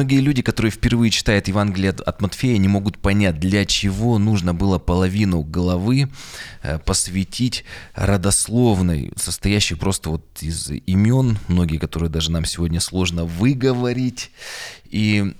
Многие люди, которые впервые читают Евангелие от Матфея, не могут понять, для чего нужно было половину головы э, посвятить родословной, состоящей просто вот из имен, многие, которые даже нам сегодня сложно выговорить. И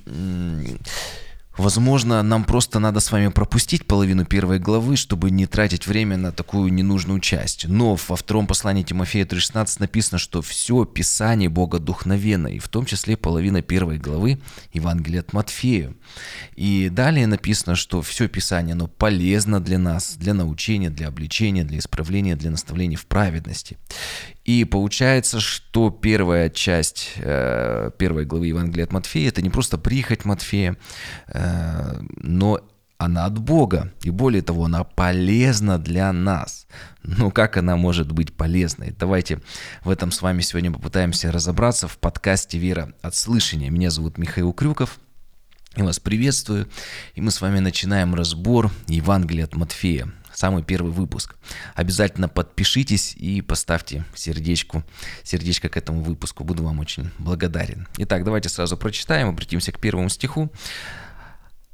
Возможно, нам просто надо с вами пропустить половину первой главы, чтобы не тратить время на такую ненужную часть. Но во втором послании Тимофея 3.16 написано, что все Писание Бога духновенно, и в том числе половина первой главы Евангелия от Матфея. И далее написано, что все Писание, оно полезно для нас, для научения, для обличения, для исправления, для наставления в праведности. И получается, что первая часть э, первой главы Евангелия от Матфея это не просто прихоть Матфея, э, но она от Бога. И более того, она полезна для нас. Ну как она может быть полезной? Давайте в этом с вами сегодня попытаемся разобраться в подкасте «Вера от слышания». Меня зовут Михаил Крюков. Я вас приветствую. И мы с вами начинаем разбор Евангелия от Матфея самый первый выпуск. Обязательно подпишитесь и поставьте сердечку, сердечко к этому выпуску. Буду вам очень благодарен. Итак, давайте сразу прочитаем, обратимся к первому стиху.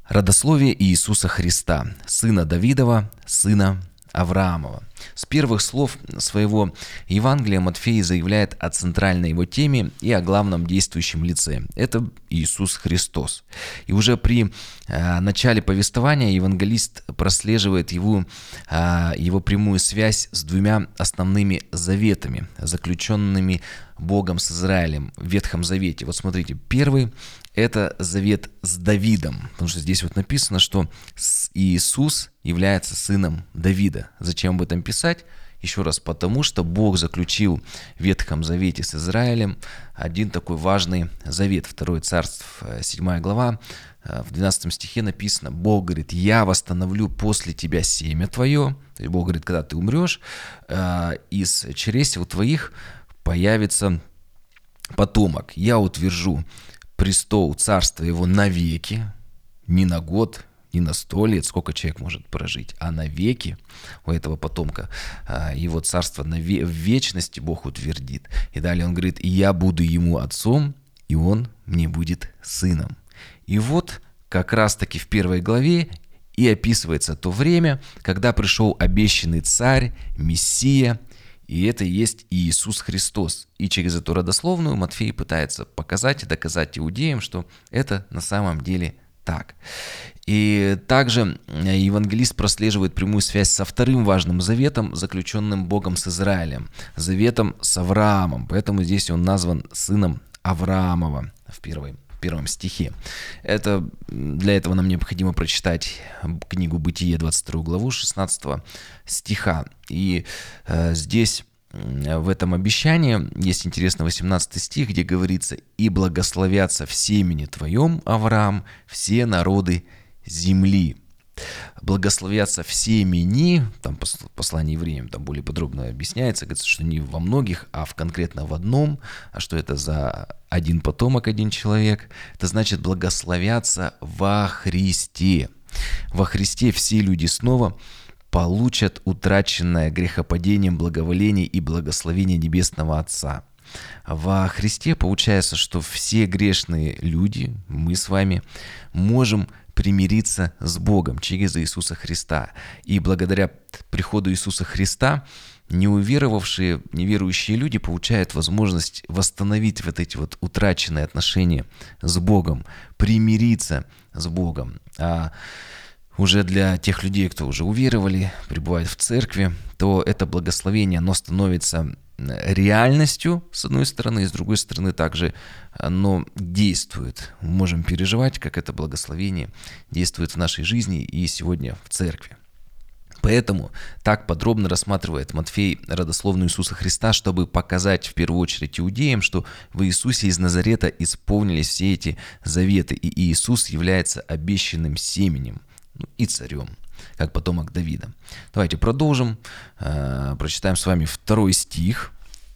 Родословие Иисуса Христа, сына Давидова, сына Авраамова. С первых слов своего Евангелия Матфей заявляет о центральной его теме и о главном действующем лице. Это Иисус Христос. И уже при э, начале повествования евангелист прослеживает его, э, его прямую связь с двумя основными заветами, заключенными Богом с Израилем в Ветхом Завете. Вот смотрите, первый это завет с Давидом, потому что здесь вот написано, что Иисус является сыном Давида. Зачем об этом писать? Еще раз, потому что Бог заключил в Ветхом Завете с Израилем один такой важный завет. Второе царство, 7 глава, э, в 12 стихе написано, Бог говорит, я восстановлю после тебя семя твое. То есть Бог говорит, когда ты умрешь, э, из чресел твоих появится потомок. Я утвержу престол царства его навеки, не на год, не на сто лет, сколько человек может прожить, а на веки у этого потомка а, его царство на в вечности Бог утвердит. И далее он говорит, я буду ему отцом, и он мне будет сыном. И вот как раз-таки в первой главе и описывается то время, когда пришел обещанный царь, Мессия, и это и есть Иисус Христос. И через эту родословную Матфей пытается показать и доказать иудеям, что это на самом деле так. И также евангелист прослеживает прямую связь со вторым важным заветом, заключенным Богом с Израилем, заветом с Авраамом. Поэтому здесь он назван сыном Авраамова в первой первом стихе. Это, для этого нам необходимо прочитать книгу «Бытие», 22 главу, 16 стиха. И э, здесь в этом обещании есть интересно 18 стих, где говорится «И благословятся в семени твоем, Авраам, все народы земли» благословятся в семени, там послание евреям там более подробно объясняется, говорится, что не во многих, а в конкретно в одном, а что это за один потомок, один человек, это значит благословятся во Христе. Во Христе все люди снова получат утраченное грехопадением благоволение и благословение Небесного Отца. Во Христе получается, что все грешные люди, мы с вами, можем примириться с Богом через Иисуса Христа. И благодаря приходу Иисуса Христа неуверовавшие, неверующие люди получают возможность восстановить вот эти вот утраченные отношения с Богом, примириться с Богом. А уже для тех людей, кто уже уверовали, пребывают в церкви, то это благословение, оно становится реальностью, с одной стороны, и с другой стороны также оно действует. Мы можем переживать, как это благословение действует в нашей жизни и сегодня в церкви. Поэтому так подробно рассматривает Матфей родословную Иисуса Христа, чтобы показать в первую очередь иудеям, что в Иисусе из Назарета исполнились все эти заветы, и Иисус является обещанным семенем ну, и царем как потомок Давида. Давайте продолжим, э, прочитаем с вами второй стих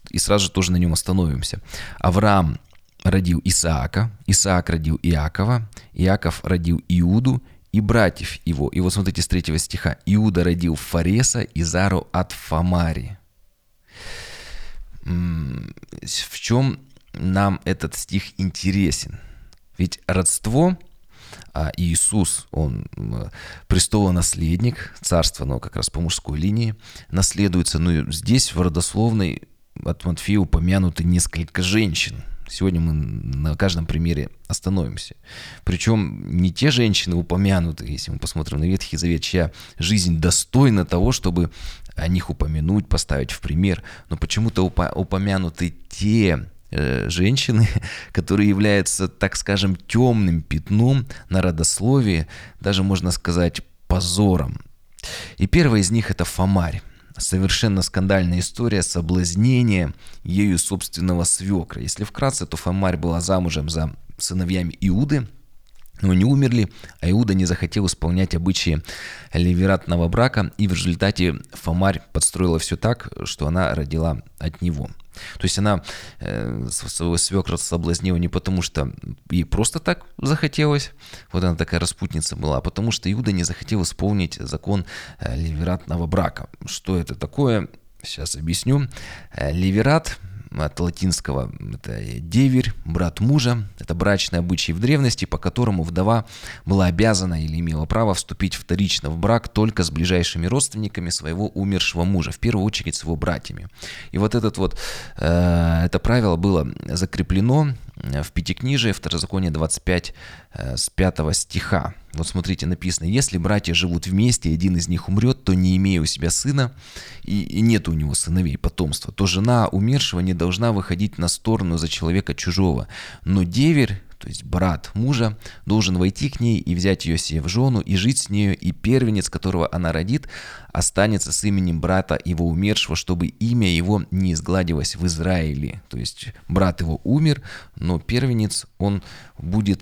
и сразу же тоже на нем остановимся. Авраам родил Исаака, Исаак родил Иакова, Иаков родил Иуду и братьев его. И вот смотрите с третьего стиха. Иуда родил Фареса и Зару от Фамари. В чем нам этот стих интересен? Ведь родство а Иисус, он престолонаследник царства, но как раз по мужской линии наследуется. Ну здесь в родословной от Матфея упомянуты несколько женщин. Сегодня мы на каждом примере остановимся. Причем не те женщины упомянуты, если мы посмотрим на Ветхий Завет, чья жизнь достойна того, чтобы о них упомянуть, поставить в пример, но почему-то упомянуты те женщины, которые являются, так скажем, темным пятном на родословии, даже можно сказать позором. И первая из них это Фомарь. Совершенно скандальная история соблазнения ею собственного свекра. Если вкратце, то Фомарь была замужем за сыновьями Иуды, но они умерли, а Иуда не захотел исполнять обычаи ливератного брака, и в результате Фомарь подстроила все так, что она родила от него – то есть она э, своего свекра соблазнила не потому, что ей просто так захотелось, вот она такая распутница была, а потому что Иуда не захотел исполнить закон э, ливератного брака. Что это такое? Сейчас объясню. Э, ливерат от латинского это деверь, брат мужа. Это брачный обычай в древности, по которому вдова была обязана или имела право вступить вторично в брак только с ближайшими родственниками своего умершего мужа, в первую очередь с его братьями. И вот этот вот, э, это правило было закреплено в Пятикнижии, Второзаконие 25 э, с 5 стиха. Вот смотрите, написано, если братья живут вместе, один из них умрет, то не имея у себя сына, и, и нет у него сыновей, потомства, то жена умершего не должна выходить на сторону за человека чужого. Но деверь, то есть брат мужа, должен войти к ней и взять ее себе в жену и жить с нею, и первенец, которого она родит, останется с именем брата его умершего, чтобы имя его не изгладилось в Израиле. То есть брат его умер, но первенец, он будет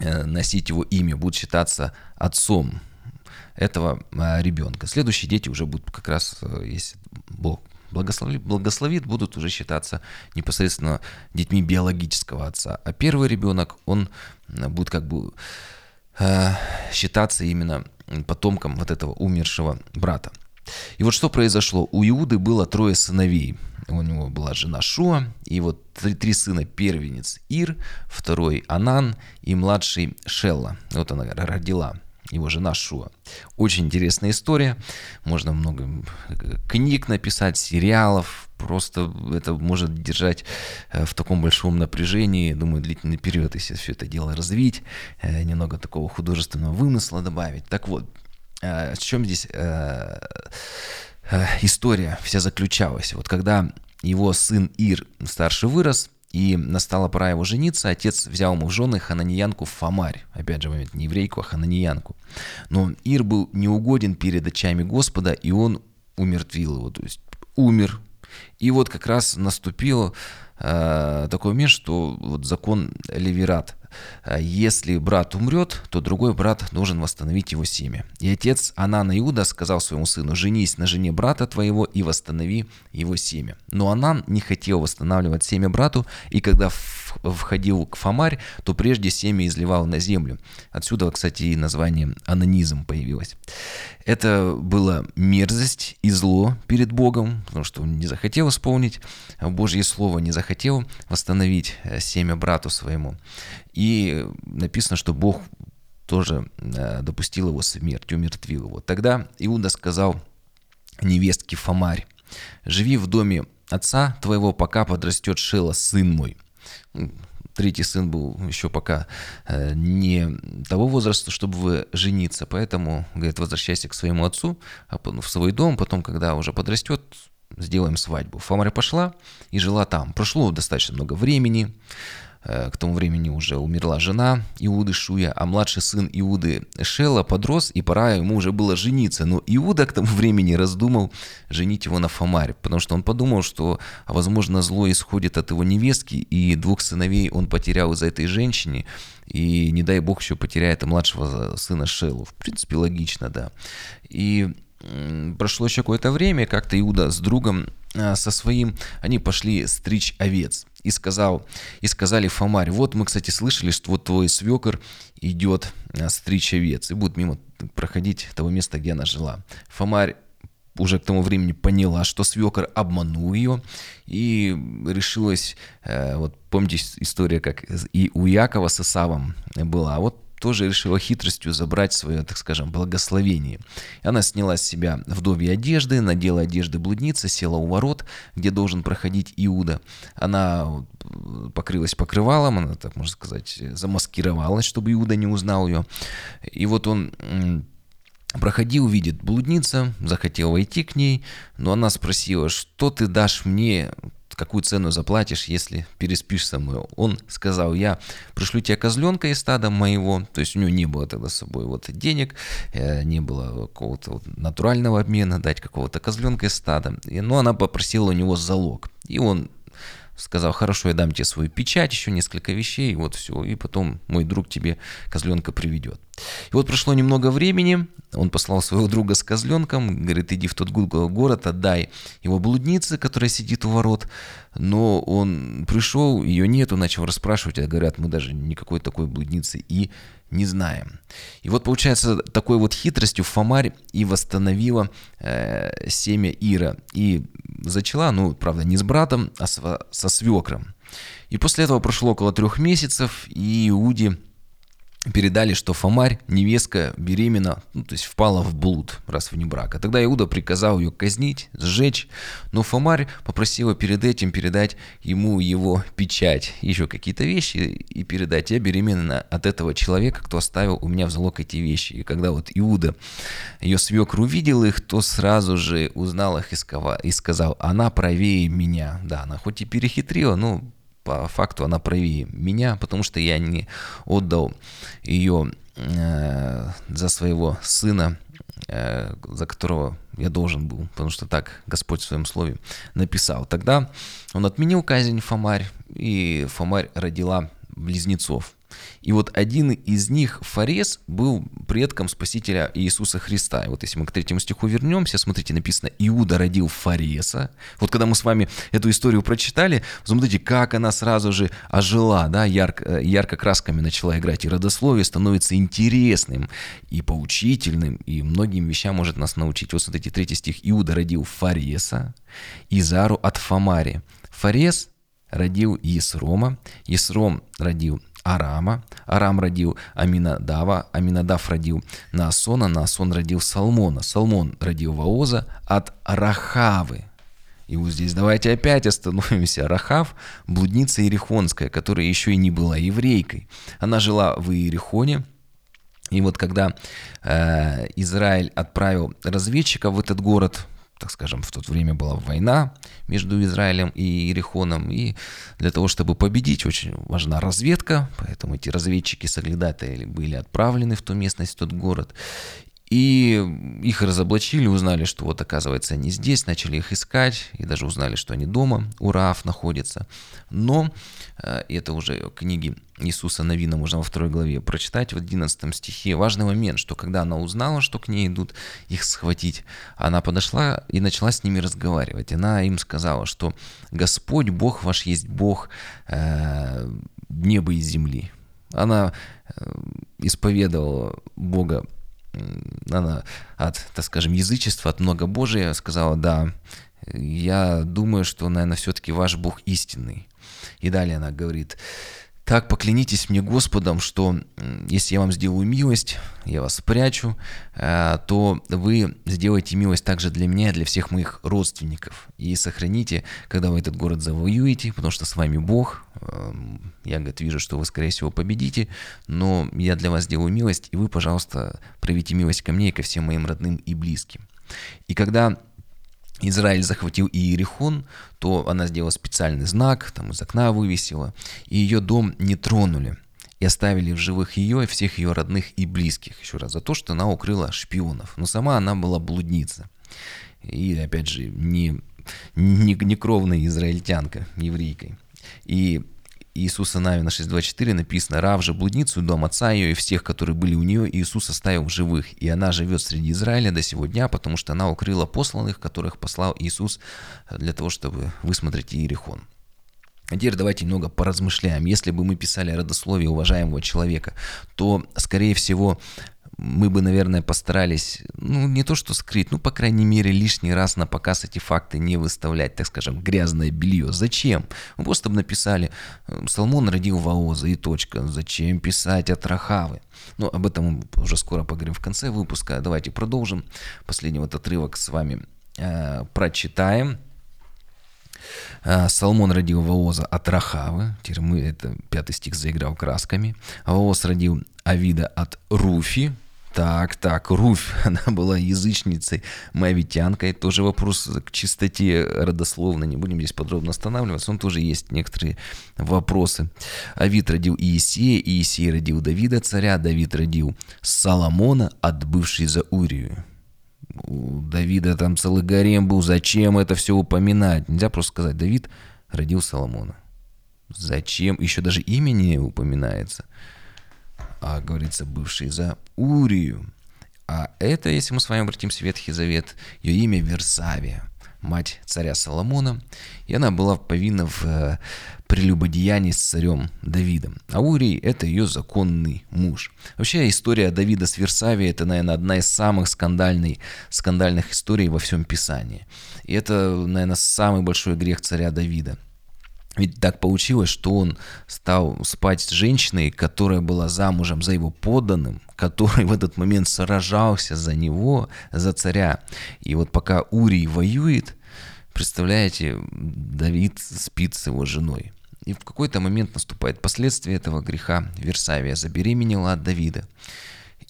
э, носить его имя, будет считаться отцом этого э, ребенка. Следующие дети уже будут как раз, э, если Бог благословит, благословит, будут уже считаться непосредственно детьми биологического отца. А первый ребенок, он будет как бы э, считаться именно потомком вот этого умершего брата. И вот что произошло. У Иуды было трое сыновей. У него была жена Шуа, и вот три, три сына первенец Ир, второй Анан и младший Шелла. Вот она родила его жена Шуа. Очень интересная история. Можно много книг написать, сериалов. Просто это может держать э, в таком большом напряжении, думаю, длительный период, если все это дело развить, э, немного такого художественного вымысла добавить. Так вот, э, в чем здесь история вся заключалась? Вот когда его сын Ир старший вырос, и настала пора его жениться, отец взял ему в жены хананьянку Фомарь. Опять же, не еврейку, а хананьянку. Но Ир был неугоден перед очами Господа, и он умертвил его, то есть умер. И вот как раз наступил э, такой момент, что вот закон Левират, если брат умрет, то другой брат должен восстановить его семя. И отец Анана Иуда сказал своему сыну, женись на жене брата твоего и восстанови его семя. Но Анан не хотел восстанавливать семя брату, и когда входил к Фомарь, то прежде семя изливал на землю. Отсюда, кстати, и название анонизм появилось. Это была мерзость и зло перед Богом, потому что он не захотел исполнить Божье Слово, не захотел восстановить э, семя брату своему. И написано, что Бог тоже э, допустил его смерть, умертвил его. Тогда Иуда сказал невестке Фомарь, «Живи в доме отца твоего, пока подрастет Шела, сын мой». Третий сын был еще пока э, не того возраста, чтобы жениться, поэтому, говорит, возвращайся к своему отцу, а в свой дом, потом, когда уже подрастет, сделаем свадьбу. Фомаря пошла и жила там. Прошло достаточно много времени, к тому времени уже умерла жена Иуды Шуя, а младший сын Иуды Шела подрос, и пора ему уже было жениться. Но Иуда к тому времени раздумал женить его на Фомаре, потому что он подумал, что, возможно, зло исходит от его невестки, и двух сыновей он потерял из-за этой женщины, и не дай бог еще потеряет и младшего сына Шелу. В принципе, логично, да. И прошло еще какое-то время, как-то Иуда с другом а, со своим, они пошли стричь овец. И, сказал, и сказали Фомарь, вот мы, кстати, слышали, что вот твой свекор идет а, стричь овец и будет мимо проходить того места, где она жила. Фомарь уже к тому времени поняла, что свекор обманул ее и решилась, э, вот помните история, как и у Якова с Исавом была, вот тоже решила хитростью забрать свое, так скажем, благословение. Она сняла с себя вдовьи одежды, надела одежды блудницы, села у ворот, где должен проходить Иуда. Она покрылась покрывалом, она, так можно сказать, замаскировалась, чтобы Иуда не узнал ее. И вот он Проходил, видит блудница, захотел войти к ней, но она спросила, что ты дашь мне, какую цену заплатишь, если переспишь со мной. Он сказал, я пришлю тебе козленка из стада моего, то есть у него не было тогда с собой вот денег, э, не было какого-то вот натурального обмена, дать какого-то козленка из стада. Но ну, она попросила у него залог. И он сказал, хорошо, я дам тебе свою печать, еще несколько вещей, вот все, и потом мой друг тебе козленка приведет. И вот прошло немного времени, он послал своего друга с козленком, говорит, иди в тот город, отдай его блуднице, которая сидит у ворот, но он пришел, ее нету, начал расспрашивать, а говорят, мы даже никакой такой блудницы и не знаем. И вот получается такой вот хитростью Фомарь и восстановила э, семя Ира. И зачала, ну, правда, не с братом, а со, со свекром. И после этого прошло около трех месяцев, и Иуде передали, что Фомарь, невестка, беременна, ну, то есть впала в блуд раз вне брака. Тогда Иуда приказал ее казнить, сжечь, но Фомарь попросила перед этим передать ему его печать, еще какие-то вещи и передать. Я беременна от этого человека, кто оставил у меня в залог эти вещи. И когда вот Иуда, ее свекр увидел их, то сразу же узнал их и сказал, она правее меня. Да, она хоть и перехитрила, но по факту она правее меня, потому что я не отдал ее э, за своего сына, э, за которого я должен был, потому что так Господь в своем слове написал. Тогда он отменил казнь Фомарь, и Фомарь родила близнецов. И вот один из них, Фарес, был предком Спасителя Иисуса Христа. И вот если мы к третьему стиху вернемся, смотрите, написано «Иуда родил Фареса». Вот когда мы с вами эту историю прочитали, смотрите, как она сразу же ожила, да, ярко, ярко красками начала играть. И родословие становится интересным и поучительным, и многим вещам может нас научить. Вот смотрите, третий стих. «Иуда родил Фареса, Изару от Фамари». Фарес родил Есрома, Есром родил Арама, Арам родил Аминадава, Аминадав родил Наасона, Наасон родил Салмона, Салмон родил Ваоза от Рахавы. И вот здесь давайте опять остановимся. Рахав – блудница Иерихонская, которая еще и не была еврейкой. Она жила в Иерихоне, и вот когда э, Израиль отправил разведчика в этот город, так скажем, в то время была война между Израилем и Иерихоном, и для того, чтобы победить, очень важна разведка, поэтому эти разведчики-соглядатели были отправлены в ту местность, в тот город, и их разоблачили, узнали, что вот оказывается они здесь, начали их искать, и даже узнали, что они дома, у Раав находятся. Но, э, это уже книги Иисуса Новина можно во второй главе прочитать, в 11 стихе, важный момент, что когда она узнала, что к ней идут их схватить, она подошла и начала с ними разговаривать. Она им сказала, что Господь, Бог ваш есть Бог э, неба и земли. Она э, исповедовала Бога она от, так скажем, язычества, от многобожия сказала, да, я думаю, что, наверное, все-таки ваш Бог истинный. И далее она говорит, так поклянитесь мне Господом, что если я вам сделаю милость, я вас спрячу, э, то вы сделаете милость также для меня и для всех моих родственников. И сохраните, когда вы этот город завоюете, потому что с вами Бог. Эм, я, говорит, вижу, что вы, скорее всего, победите, но я для вас сделаю милость, и вы, пожалуйста, проявите милость ко мне и ко всем моим родным и близким. И когда Израиль захватил Иерихон, то она сделала специальный знак, там из окна вывесила, и ее дом не тронули. И оставили в живых ее и всех ее родных и близких. Еще раз, за то, что она укрыла шпионов. Но сама она была блудница. И, опять же, не, не, не кровная израильтянка, еврейкой. И Иисуса Навина 6.24 написано «Рав же блудницу, дом отца ее и всех, которые были у нее, Иисус оставил живых, и она живет среди Израиля до сего дня, потому что она укрыла посланных, которых послал Иисус для того, чтобы высмотреть Иерихон». А теперь давайте немного поразмышляем. Если бы мы писали родословие уважаемого человека, то, скорее всего, мы бы, наверное, постарались, ну, не то что скрыть, ну, по крайней мере, лишний раз на показ эти факты не выставлять, так скажем, грязное белье. Зачем? Мы просто бы написали, Соломон родил Ваоза и точка. Зачем писать от Рахавы? Ну, об этом мы уже скоро поговорим в конце выпуска. Давайте продолжим. Последний вот отрывок с вами э, прочитаем. Э, Соломон родил Вооза от Рахавы. Теперь мы, это пятый стих заиграл красками. Вооз родил Авида от Руфи. Так, так, Руфь, она была язычницей, моавитянкой. Тоже вопрос к чистоте родословной. Не будем здесь подробно останавливаться. Он тоже есть некоторые вопросы. Авид родил Иисея, Иисей родил Давида царя, Давид родил Соломона, отбывший за Урию. У Давида там целый гарем был. Зачем это все упоминать? Нельзя просто сказать, Давид родил Соломона. Зачем? Еще даже имя не упоминается а говорится бывший за Урию. А это, если мы с вами обратимся в Ветхий Завет, ее имя Версавия, мать царя Соломона, и она была повинна в э, прелюбодеянии с царем Давидом. А Урий – это ее законный муж. Вообще история Давида с Версавией – это, наверное, одна из самых скандальных, скандальных историй во всем Писании. И это, наверное, самый большой грех царя Давида – ведь так получилось, что он стал спать с женщиной, которая была замужем за его подданным, который в этот момент сражался за него, за царя. И вот пока Урий воюет, представляете, Давид спит с его женой. И в какой-то момент наступает последствие этого греха. Версавия забеременела от Давида.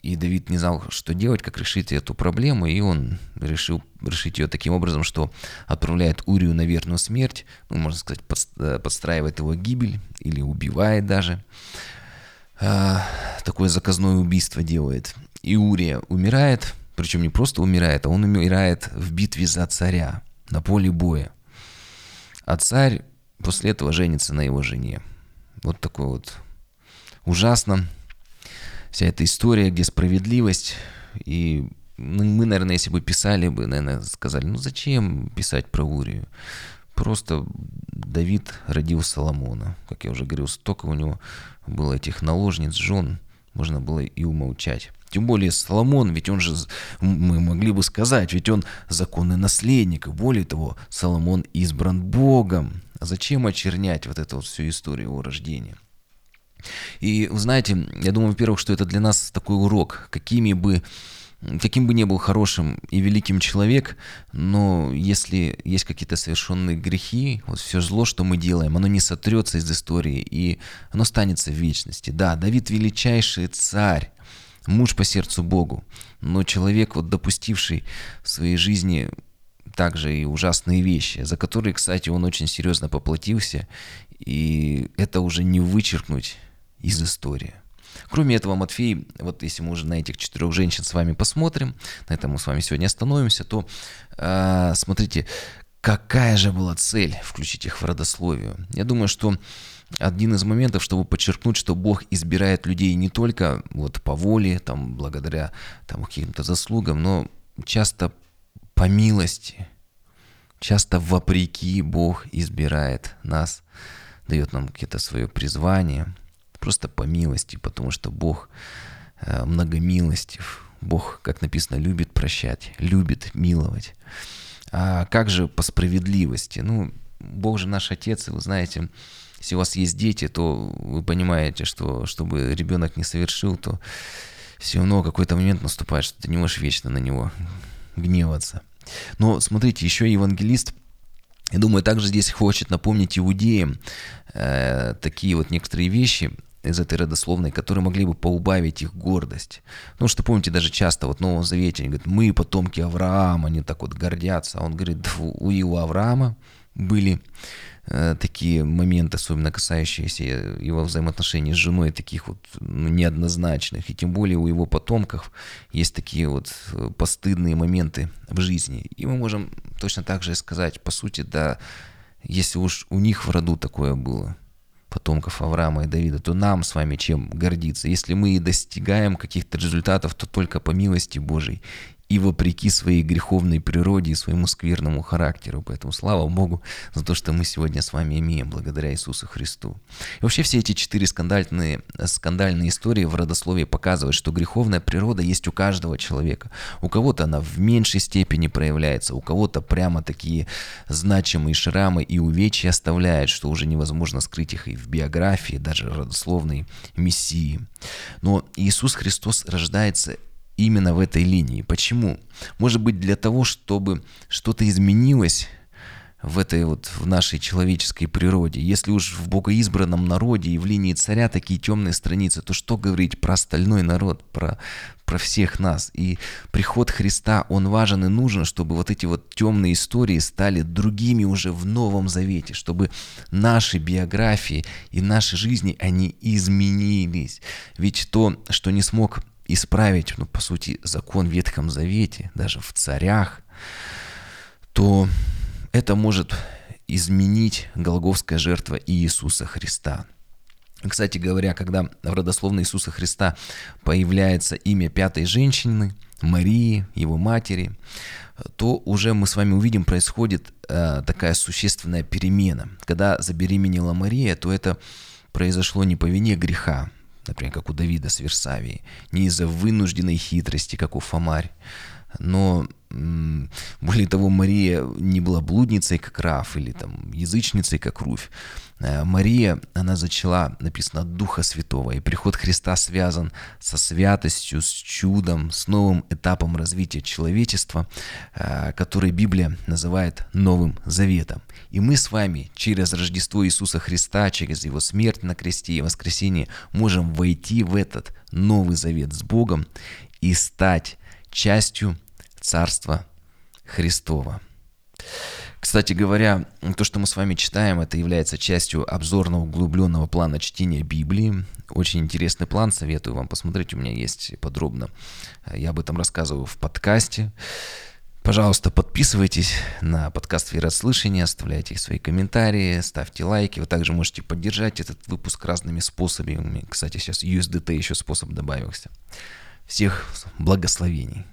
И Давид не знал, что делать, как решить эту проблему, и он решил решить ее таким образом, что отправляет Урию на верную смерть, ну, можно сказать, э, подстраивает его гибель или убивает даже. А, такое заказное убийство делает. И Урия умирает, причем не просто умирает, а он умирает в битве за царя на поле боя. А царь после этого женится на его жене. Вот такой вот ужасно вся эта история, где справедливость. И мы, наверное, если бы писали бы, наверное, сказали, ну зачем писать про Урию? Просто Давид родил Соломона. Как я уже говорил, столько у него было этих наложниц, жен, можно было и умолчать. Тем более Соломон, ведь он же, мы могли бы сказать, ведь он законный наследник. Более того, Соломон избран Богом. А зачем очернять вот эту вот всю историю его рождения? И, знаете, я думаю, во-первых, что это для нас такой урок, какими бы каким бы ни был хорошим и великим человек, но если есть какие-то совершенные грехи, вот все зло, что мы делаем, оно не сотрется из истории, и оно останется в вечности. Да, Давид величайший царь, муж по сердцу Богу, но человек, вот допустивший в своей жизни также и ужасные вещи, за которые, кстати, он очень серьезно поплатился, и это уже не вычеркнуть из истории. Кроме этого, Матфей, вот если мы уже на этих четырех женщин с вами посмотрим, на этом мы с вами сегодня остановимся, то э, смотрите, какая же была цель включить их в родословие. Я думаю, что один из моментов, чтобы подчеркнуть, что Бог избирает людей не только вот по воле, там, благодаря там, каким-то заслугам, но часто по милости, часто вопреки Бог избирает нас, дает нам какие-то свое призвание – просто по милости, потому что Бог э, многомилостив. Бог, как написано, любит прощать, любит миловать. А как же по справедливости? Ну, Бог же наш Отец, и вы знаете, если у вас есть дети, то вы понимаете, что чтобы ребенок не совершил, то все равно какой-то момент наступает, что ты не можешь вечно на него гневаться. Но смотрите, еще евангелист – я думаю, также здесь хочет напомнить иудеям э, такие вот некоторые вещи из этой родословной, которые могли бы поубавить их гордость. Ну, что помните, даже часто вот в Новом Завете они говорят, мы потомки Авраама, они так вот гордятся. А он говорит, у, у Авраама были э, такие моменты, особенно касающиеся его взаимоотношений с женой, таких вот ну, неоднозначных. И тем более у его потомков есть такие вот э, постыдные моменты в жизни. И мы можем точно так же сказать, по сути, да, если уж у них в роду такое было, потомков Авраама и Давида, то нам с вами чем гордиться? Если мы и достигаем каких-то результатов, то только по милости Божьей и вопреки своей греховной природе и своему скверному характеру. Поэтому слава Богу за то, что мы сегодня с вами имеем благодаря Иисусу Христу. И вообще все эти четыре скандальные, скандальные истории в родословии показывают, что греховная природа есть у каждого человека. У кого-то она в меньшей степени проявляется, у кого-то прямо такие значимые шрамы и увечья оставляют, что уже невозможно скрыть их и в биографии, даже родословной Мессии. Но Иисус Христос рождается именно в этой линии. Почему? Может быть для того, чтобы что-то изменилось в этой вот в нашей человеческой природе. Если уж в богоизбранном народе и в линии царя такие темные страницы, то что говорить про остальной народ, про, про всех нас? И приход Христа, он важен и нужен, чтобы вот эти вот темные истории стали другими уже в Новом Завете, чтобы наши биографии и наши жизни, они изменились. Ведь то, что не смог исправить, ну, по сути, закон в Ветхом Завете, даже в царях, то это может изменить Голговская жертва Иисуса Христа. Кстати говоря, когда в родословной Иисуса Христа появляется имя пятой женщины, Марии, его матери, то уже мы с вами увидим, происходит э, такая существенная перемена. Когда забеременела Мария, то это произошло не по вине греха, например, как у Давида с Версавией, не из-за вынужденной хитрости, как у Фомарь, но более того, Мария не была блудницей, как Раф, или там язычницей, как Руфь. Э, Мария, она зачала, написано, от Духа Святого, и приход Христа связан со святостью, с чудом, с новым этапом развития человечества, э, который Библия называет Новым Заветом. И мы с вами через Рождество Иисуса Христа, через Его смерть на кресте и воскресение можем войти в этот Новый Завет с Богом и стать частью Царства Христова. Кстати говоря, то, что мы с вами читаем, это является частью обзорного углубленного плана чтения Библии. Очень интересный план, советую вам посмотреть, у меня есть подробно. Я об этом рассказываю в подкасте. Пожалуйста, подписывайтесь на подкаст «Верослышание», оставляйте свои комментарии, ставьте лайки. Вы также можете поддержать этот выпуск разными способами. Кстати, сейчас USDT еще способ добавился. Всех благословений.